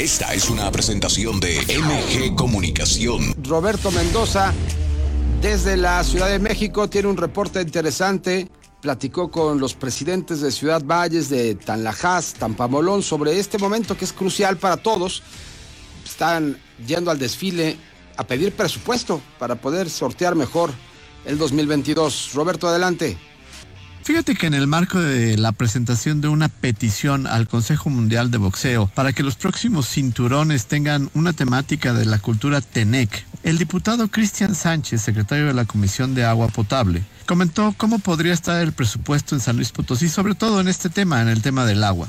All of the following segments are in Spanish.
Esta es una presentación de MG Comunicación. Roberto Mendoza, desde la Ciudad de México, tiene un reporte interesante. Platicó con los presidentes de Ciudad Valles, de Tanlajas, Tampamolón, sobre este momento que es crucial para todos. Están yendo al desfile a pedir presupuesto para poder sortear mejor el 2022. Roberto, adelante. Fíjate que en el marco de la presentación de una petición al Consejo Mundial de Boxeo para que los próximos cinturones tengan una temática de la cultura Tenec, el diputado Cristian Sánchez, secretario de la Comisión de Agua Potable, comentó cómo podría estar el presupuesto en San Luis Potosí, sobre todo en este tema, en el tema del agua.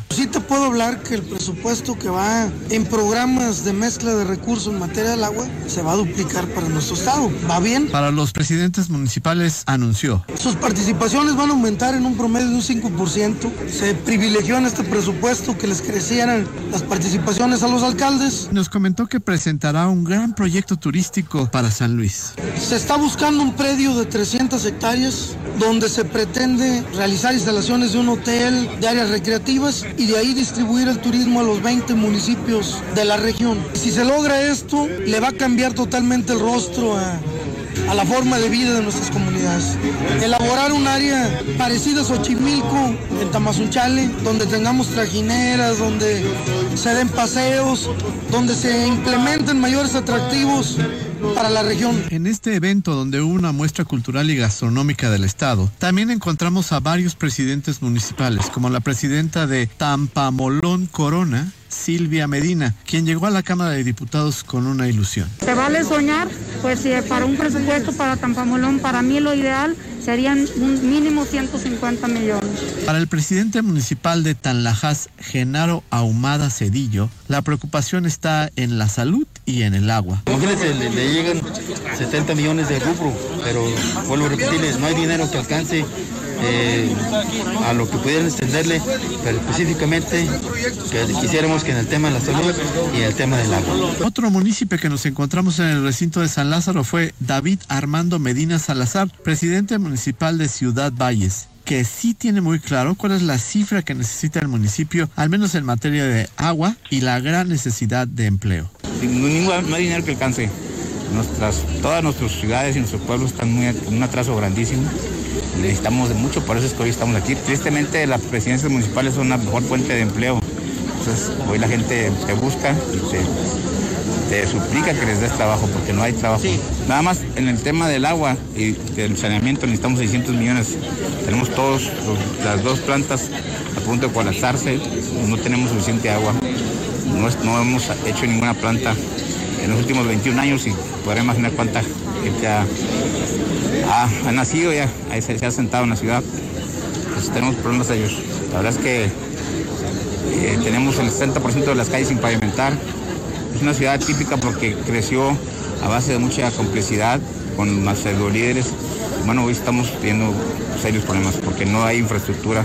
Puedo hablar que el presupuesto que va en programas de mezcla de recursos en materia del agua se va a duplicar para nuestro estado. ¿Va bien? Para los presidentes municipales anunció. Sus participaciones van a aumentar en un promedio de un 5%. Se privilegió en este presupuesto que les crecieran las participaciones a los alcaldes. Nos comentó que presentará un gran proyecto turístico para San Luis. Se está buscando un predio de 300 hectáreas donde se pretende realizar instalaciones de un hotel, de áreas recreativas y de ahí distribuir el turismo a los 20 municipios de la región. Si se logra esto, le va a cambiar totalmente el rostro a, a la forma de vida de nuestras comunidades. Elaborar un área parecida a Xochimilco, en Tamazunchale, donde tengamos trajineras, donde se den paseos, donde se implementen mayores atractivos para la región. En este evento, donde hubo una muestra cultural y gastronómica del Estado, también encontramos a varios presidentes municipales, como la presidenta de Tampamolón Corona, Silvia Medina, quien llegó a la Cámara de Diputados con una ilusión. ¿Se vale soñar? Pues si para un presupuesto para Tampamolón, para mí lo ideal serían un mínimo 150 millones. Para el presidente municipal de Tanlajas, Genaro Ahumada Cedillo, la preocupación está en la salud y en el agua. Imagínense, le, le llegan 70 millones de rubro, pero vuelvo a repetirles, no hay dinero que alcance eh, a lo que pudieran extenderle, pero específicamente que quisiéramos que en el tema de la salud y en el tema del agua. Otro municipio que nos encontramos en el recinto de San Lázaro fue David Armando Medina Salazar, presidente municipal de Ciudad Valles que sí tiene muy claro cuál es la cifra que necesita el municipio, al menos en materia de agua y la gran necesidad de empleo. No hay dinero que alcance. Nuestras, todas nuestras ciudades y nuestros pueblos están muy, con un atraso grandísimo necesitamos de mucho, por eso es que hoy estamos aquí. Tristemente las presidencias municipales son una mejor fuente de empleo. Entonces hoy la gente te busca y te, suplica que les des trabajo porque no hay trabajo. Nada más en el tema del agua y del saneamiento necesitamos 600 millones. Tenemos todos las dos plantas a punto de colapsarse, no tenemos suficiente agua. No, no hemos hecho ninguna planta en los últimos 21 años y podré imaginar cuánta gente ha ha, nacido ya, se, ha sentado en la ciudad. Pues tenemos problemas ellos. La verdad es que eh, tenemos el 60% de las calles sin pavimentar. Es una ciudad típica porque creció a base de mucha complicidad con más líderes. Bueno, hoy estamos teniendo serios problemas porque no hay infraestructura.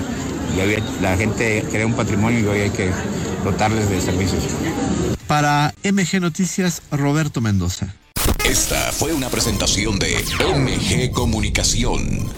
Y la gente crea un patrimonio y hoy hay que dotarles de servicios. Para MG Noticias, Roberto Mendoza. Esta fue una presentación de MG Comunicación.